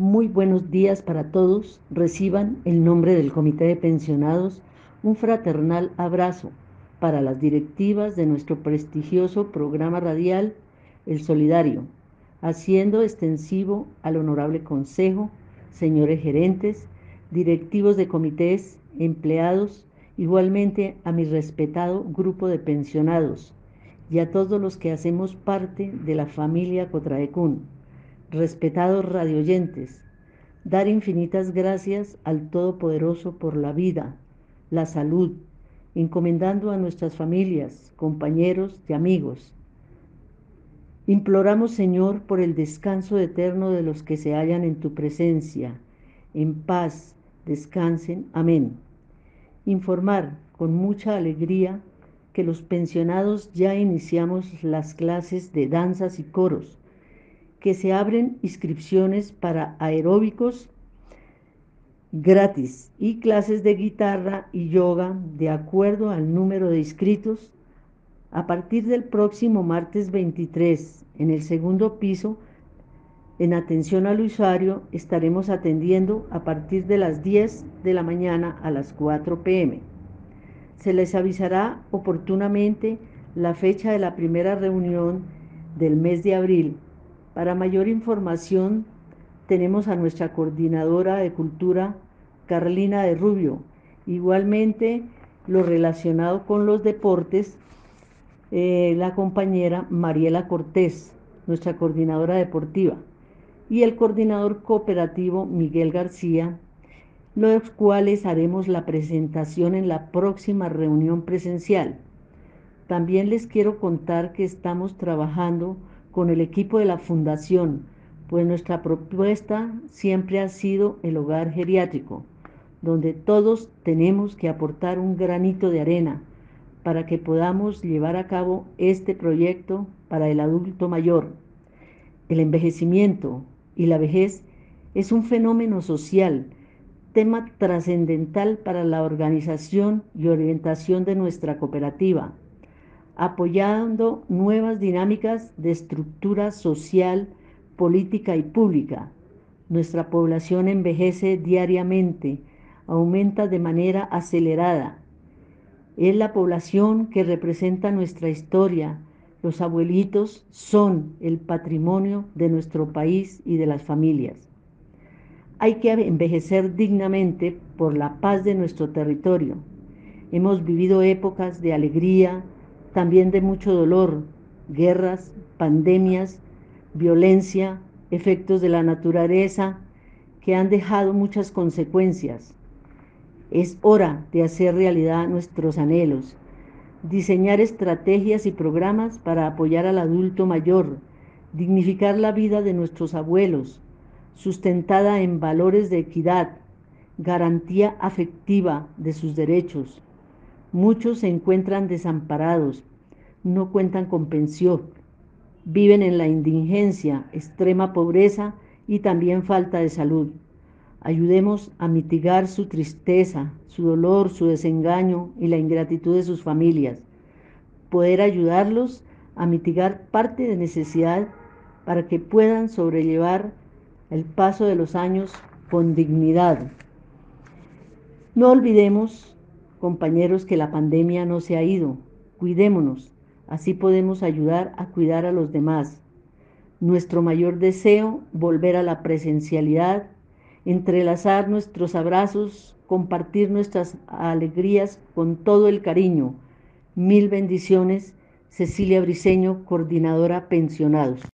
Muy buenos días para todos. Reciban en nombre del Comité de Pensionados un fraternal abrazo para las directivas de nuestro prestigioso programa radial El Solidario, haciendo extensivo al Honorable Consejo, señores gerentes, directivos de comités, empleados, igualmente a mi respetado grupo de pensionados y a todos los que hacemos parte de la familia Cotraecún. Respetados radioyentes, dar infinitas gracias al Todopoderoso por la vida, la salud, encomendando a nuestras familias, compañeros y amigos. Imploramos, Señor, por el descanso eterno de los que se hallan en tu presencia. En paz, descansen. Amén. Informar con mucha alegría que los pensionados ya iniciamos las clases de danzas y coros, que se abren inscripciones para aeróbicos gratis y clases de guitarra y yoga de acuerdo al número de inscritos. A partir del próximo martes 23, en el segundo piso, en atención al usuario, estaremos atendiendo a partir de las 10 de la mañana a las 4 pm. Se les avisará oportunamente la fecha de la primera reunión del mes de abril. Para mayor información, tenemos a nuestra coordinadora de cultura, Carlina de Rubio. Igualmente, lo relacionado con los deportes, eh, la compañera Mariela Cortés, nuestra coordinadora deportiva, y el coordinador cooperativo Miguel García, los cuales haremos la presentación en la próxima reunión presencial. También les quiero contar que estamos trabajando con el equipo de la Fundación, pues nuestra propuesta siempre ha sido el hogar geriátrico, donde todos tenemos que aportar un granito de arena para que podamos llevar a cabo este proyecto para el adulto mayor. El envejecimiento y la vejez es un fenómeno social tema trascendental para la organización y orientación de nuestra cooperativa, apoyando nuevas dinámicas de estructura social, política y pública. Nuestra población envejece diariamente, aumenta de manera acelerada. Es la población que representa nuestra historia. Los abuelitos son el patrimonio de nuestro país y de las familias. Hay que envejecer dignamente por la paz de nuestro territorio. Hemos vivido épocas de alegría, también de mucho dolor, guerras, pandemias, violencia, efectos de la naturaleza que han dejado muchas consecuencias. Es hora de hacer realidad nuestros anhelos, diseñar estrategias y programas para apoyar al adulto mayor, dignificar la vida de nuestros abuelos, sustentada en valores de equidad, garantía afectiva de sus derechos. Muchos se encuentran desamparados, no cuentan con pensión, viven en la indigencia, extrema pobreza y también falta de salud. Ayudemos a mitigar su tristeza, su dolor, su desengaño y la ingratitud de sus familias. Poder ayudarlos a mitigar parte de necesidad para que puedan sobrellevar el paso de los años con dignidad. No olvidemos, compañeros, que la pandemia no se ha ido. Cuidémonos, así podemos ayudar a cuidar a los demás. Nuestro mayor deseo, volver a la presencialidad, entrelazar nuestros abrazos, compartir nuestras alegrías con todo el cariño. Mil bendiciones, Cecilia Briceño, coordinadora Pensionados.